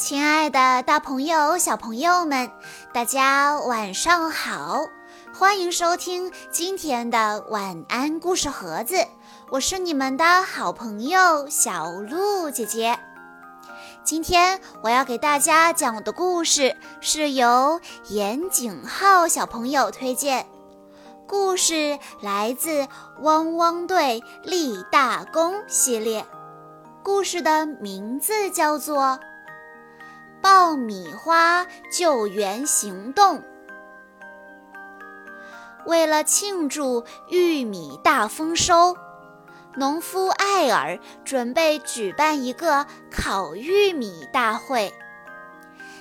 亲爱的，大朋友、小朋友们，大家晚上好！欢迎收听今天的晚安故事盒子，我是你们的好朋友小鹿姐姐。今天我要给大家讲的故事是由严景浩小朋友推荐，故事来自《汪汪队立大功》系列，故事的名字叫做。爆米花救援行动。为了庆祝玉米大丰收，农夫艾尔准备举办一个烤玉米大会。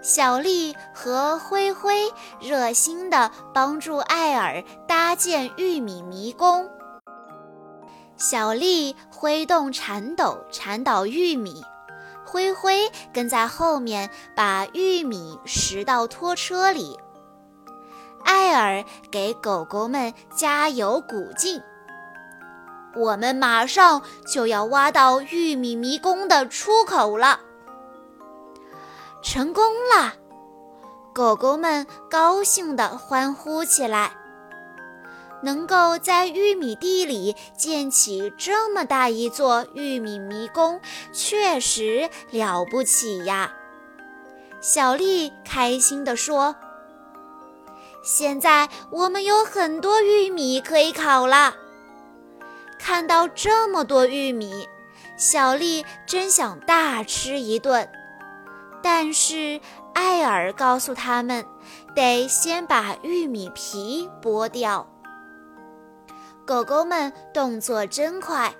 小丽和灰灰热心地帮助艾尔搭建玉米迷宫。小丽挥动铲斗铲倒玉米。灰灰跟在后面，把玉米拾到拖车里。艾尔给狗狗们加油鼓劲。我们马上就要挖到玉米迷宫的出口了，成功了！狗狗们高兴地欢呼起来。能够在玉米地里建起这么大一座玉米迷宫，确实了不起呀！小丽开心地说：“现在我们有很多玉米可以烤了。”看到这么多玉米，小丽真想大吃一顿，但是艾尔告诉他们，得先把玉米皮剥掉。狗狗们动作真快，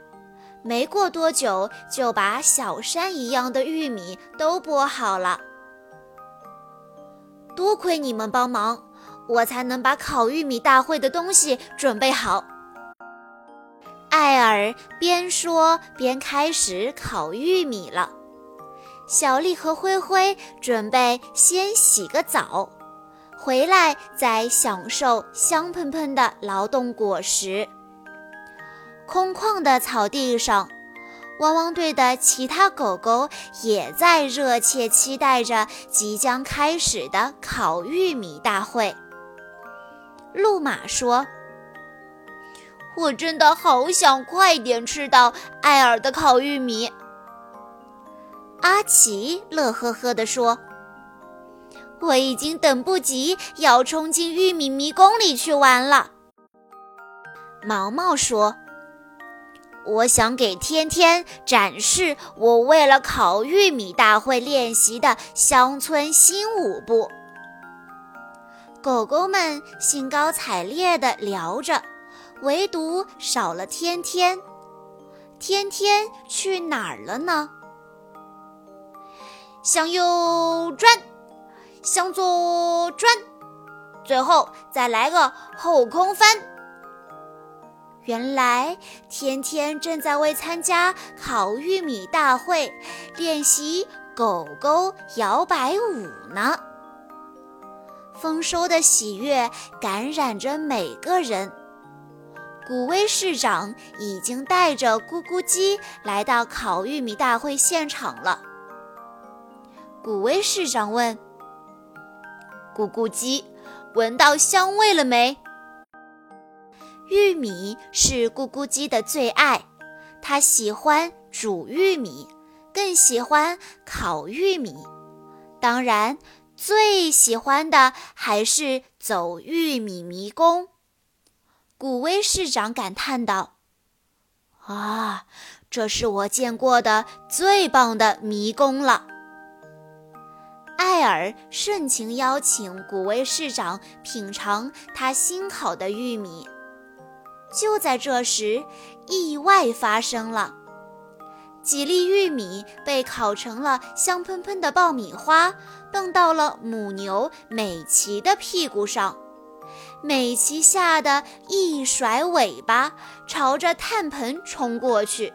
没过多久就把小山一样的玉米都剥好了。多亏你们帮忙，我才能把烤玉米大会的东西准备好。艾尔边说边开始烤玉米了。小丽和灰灰准备先洗个澡，回来再享受香喷喷的劳动果实。空旷的草地上，汪汪队的其他狗狗也在热切期待着即将开始的烤玉米大会。路马说：“我真的好想快点吃到艾尔的烤玉米。”阿奇乐呵呵地说：“我已经等不及要冲进玉米迷宫里去玩了。”毛毛说。我想给天天展示我为了烤玉米大会练习的乡村新舞步。狗狗们兴高采烈地聊着，唯独少了天天。天天去哪儿了呢？向右转，向左转，最后再来个后空翻。原来天天正在为参加烤玉米大会练习狗狗摇摆舞呢。丰收的喜悦感染着每个人。古威市长已经带着咕咕鸡来到烤玉米大会现场了。古威市长问：“咕咕鸡，闻到香味了没？”玉米是咕咕鸡的最爱，它喜欢煮玉米，更喜欢烤玉米，当然最喜欢的还是走玉米迷宫。古威市长感叹道：“啊，这是我见过的最棒的迷宫了。”艾尔盛情邀请古威市长品尝他新烤的玉米。就在这时，意外发生了。几粒玉米被烤成了香喷喷的爆米花，蹦到了母牛美琪的屁股上。美琪吓得一甩尾巴，朝着炭盆冲过去。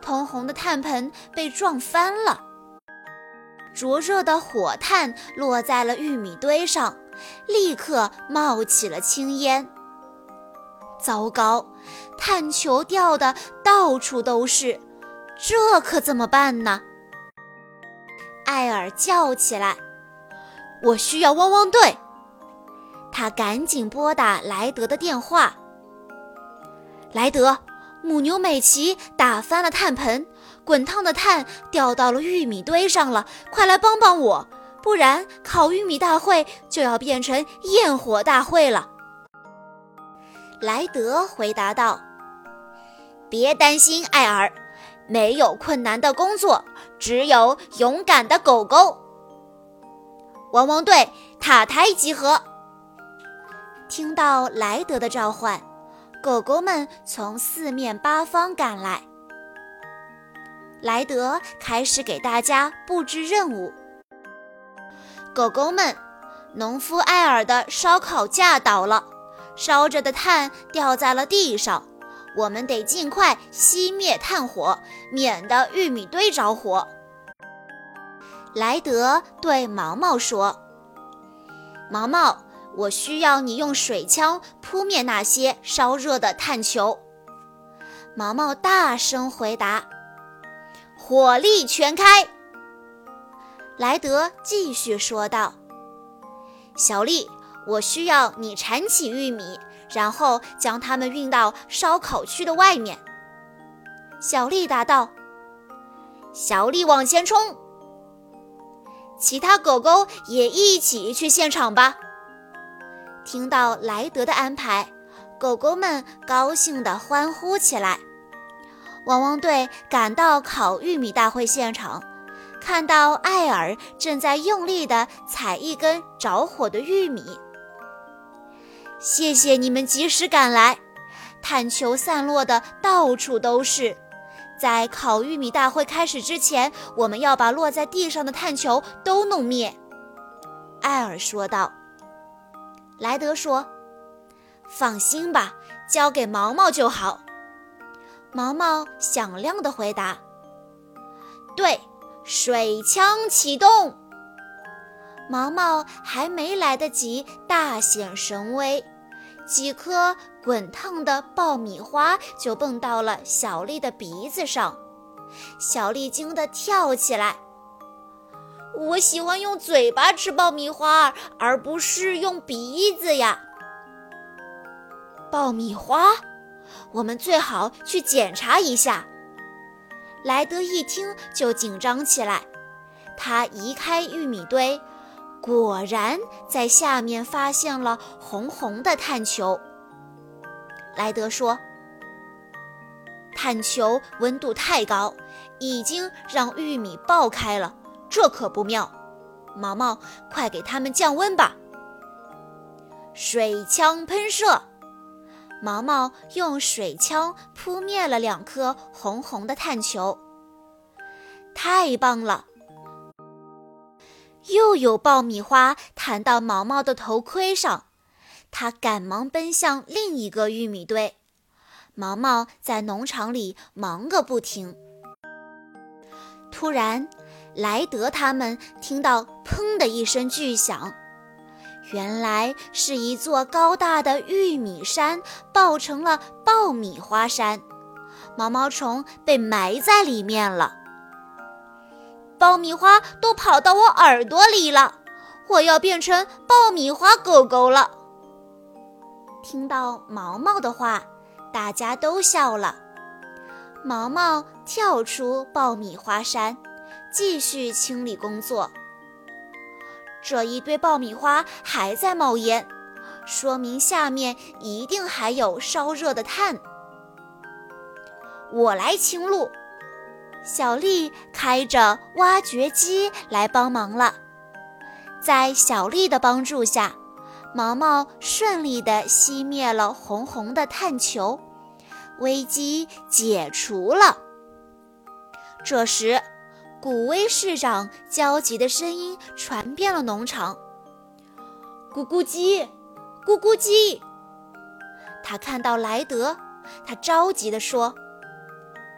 通红的炭盆被撞翻了，灼热的火炭落在了玉米堆上，立刻冒起了青烟。糟糕，炭球掉的到处都是，这可怎么办呢？艾尔叫起来：“我需要汪汪队！”他赶紧拨打莱德的电话。莱德，母牛美琪打翻了炭盆，滚烫的炭掉到了玉米堆上了，快来帮帮我，不然烤玉米大会就要变成焰火大会了。莱德回答道：“别担心，艾尔，没有困难的工作，只有勇敢的狗狗。”汪汪队，塔台集合！听到莱德的召唤。狗狗们从四面八方赶来，莱德开始给大家布置任务。狗狗们，农夫艾尔的烧烤架倒了，烧着的炭掉在了地上，我们得尽快熄灭炭火，免得玉米堆着火。莱德对毛毛说：“毛毛。”我需要你用水枪扑灭那些烧热的炭球。毛毛大声回答：“火力全开！”莱德继续说道：“小丽，我需要你铲起玉米，然后将它们运到烧烤区的外面。”小丽答道：“小丽往前冲！”其他狗狗也一起去现场吧。听到莱德的安排，狗狗们高兴地欢呼起来。汪汪队赶到烤玉米大会现场，看到艾尔正在用力地踩一根着火的玉米。谢谢你们及时赶来，炭球散落的到处都是。在烤玉米大会开始之前，我们要把落在地上的炭球都弄灭。”艾尔说道。莱德说：“放心吧，交给毛毛就好。”毛毛响亮的回答：“对，水枪启动。”毛毛还没来得及大显神威，几颗滚烫的爆米花就蹦到了小丽的鼻子上，小丽惊得跳起来。我喜欢用嘴巴吃爆米花，而不是用鼻子呀。爆米花，我们最好去检查一下。莱德一听就紧张起来，他移开玉米堆，果然在下面发现了红红的炭球。莱德说：“炭球温度太高，已经让玉米爆开了。”这可不妙，毛毛，快给他们降温吧！水枪喷射，毛毛用水枪扑灭了两颗红红的碳球。太棒了！又有爆米花弹到毛毛的头盔上，他赶忙奔向另一个玉米堆。毛毛在农场里忙个不停。突然。莱德他们听到“砰”的一声巨响，原来是一座高大的玉米山爆成了爆米花山，毛毛虫被埋在里面了。爆米花都跑到我耳朵里了，我要变成爆米花狗狗了。听到毛毛的话，大家都笑了。毛毛跳出爆米花山。继续清理工作。这一堆爆米花还在冒烟，说明下面一定还有烧热的炭。我来清路，小丽开着挖掘机来帮忙了。在小丽的帮助下，毛毛顺利地熄灭了红红的炭球，危机解除了。这时。古威市长焦急的声音传遍了农场。咕咕鸡，咕咕鸡。他看到莱德，他着急地说：“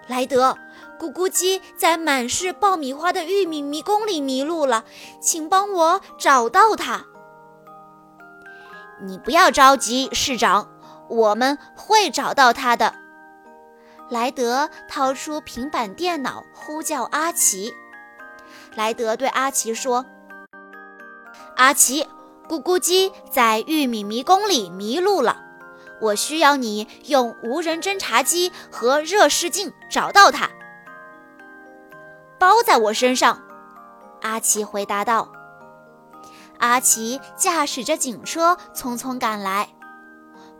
莱德，咕咕鸡在满是爆米花的玉米迷宫里迷路了，请帮我找到它。”你不要着急，市长，我们会找到它的。莱德掏出平板电脑，呼叫阿奇。莱德对阿奇说：“阿奇，咕咕鸡在玉米迷宫里迷路了，我需要你用无人侦察机和热视镜找到它。”包在我身上，阿奇回答道。阿奇驾驶着警车匆匆赶来，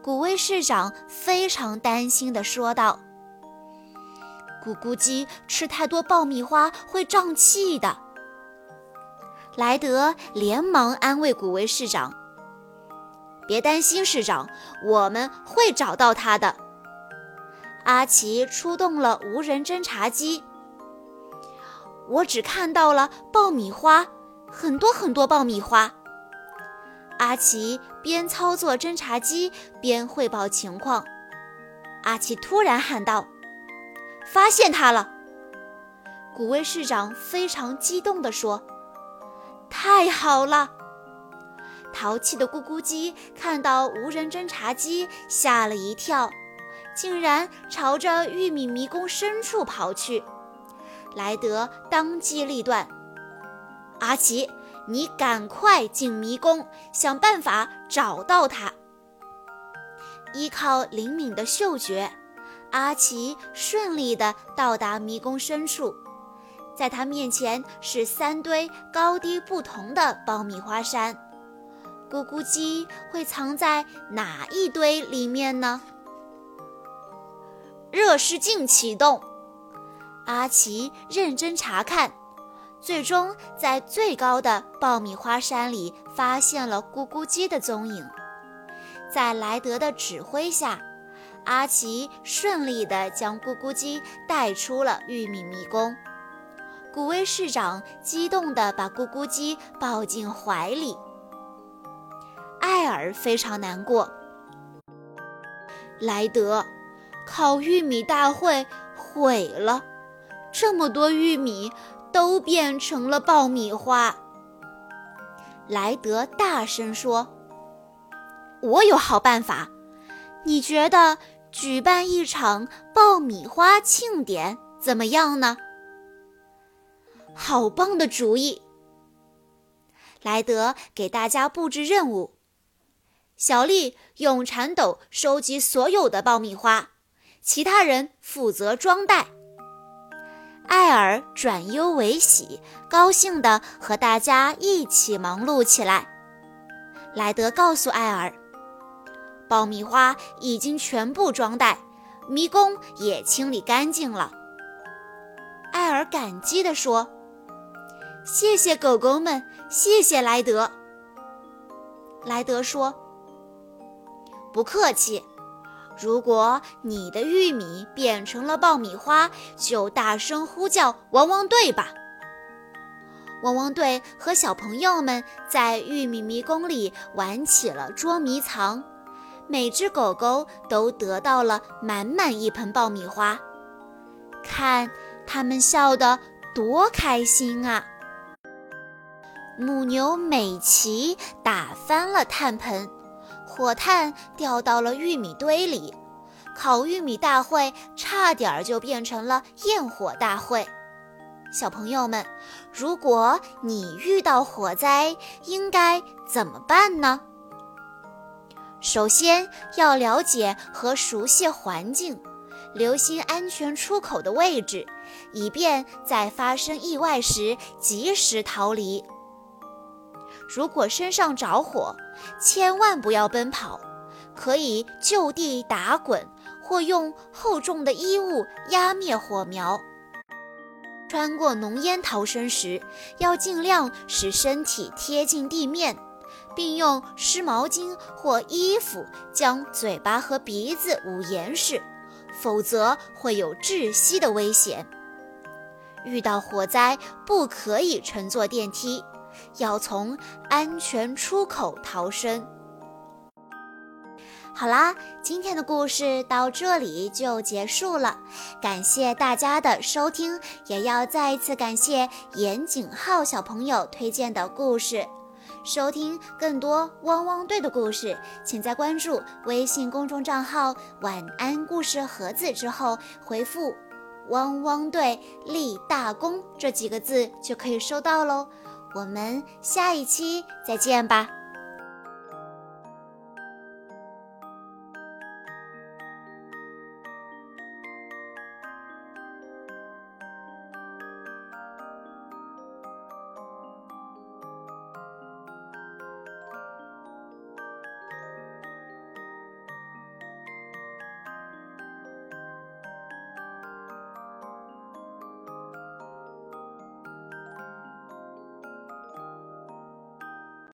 古威市长非常担心地说道：“咕咕鸡吃太多爆米花会胀气的。”莱德连忙安慰古威市长：“别担心，市长，我们会找到他的。”阿奇出动了无人侦察机，我只看到了爆米花。很多很多爆米花。阿奇边操作侦察机边汇报情况。阿奇突然喊道：“发现他了！”古威市长非常激动地说：“太好了！”淘气的咕咕鸡看到无人侦察机，吓了一跳，竟然朝着玉米迷宫深处跑去。莱德当机立断。阿奇，你赶快进迷宫，想办法找到它。依靠灵敏的嗅觉，阿奇顺利地到达迷宫深处。在他面前是三堆高低不同的爆米花山，咕咕鸡会藏在哪一堆里面呢？热视镜启动，阿奇认真查看。最终，在最高的爆米花山里发现了咕咕鸡的踪影。在莱德的指挥下，阿奇顺利地将咕咕鸡带出了玉米迷宫。古威市长激动地把咕咕鸡抱进怀里。艾尔非常难过。莱德，烤玉米大会毁了，这么多玉米。都变成了爆米花。莱德大声说：“我有好办法，你觉得举办一场爆米花庆典怎么样呢？”好棒的主意！莱德给大家布置任务：小丽用铲斗收集所有的爆米花，其他人负责装袋。艾尔转忧为喜，高兴地和大家一起忙碌起来。莱德告诉艾尔，爆米花已经全部装袋，迷宫也清理干净了。艾尔感激地说：“谢谢狗狗们，谢谢莱德。”莱德说：“不客气。”如果你的玉米变成了爆米花，就大声呼叫“汪汪队”吧！汪汪队和小朋友们在玉米迷宫里玩起了捉迷藏，每只狗狗都得到了满满一盆爆米花，看它们笑得多开心啊！母牛美琪打翻了炭盆。火炭掉到了玉米堆里，烤玉米大会差点就变成了焰火大会。小朋友们，如果你遇到火灾，应该怎么办呢？首先要了解和熟悉环境，留心安全出口的位置，以便在发生意外时及时逃离。如果身上着火，千万不要奔跑，可以就地打滚，或用厚重的衣物压灭火苗。穿过浓烟逃生时，要尽量使身体贴近地面，并用湿毛巾或衣服将嘴巴和鼻子捂严实，否则会有窒息的危险。遇到火灾，不可以乘坐电梯。要从安全出口逃生。好啦，今天的故事到这里就结束了，感谢大家的收听，也要再一次感谢严景浩小朋友推荐的故事。收听更多汪汪队的故事，请在关注微信公众账号“晚安故事盒子”之后回复“汪汪队立大功”这几个字就可以收到喽。我们下一期再见吧。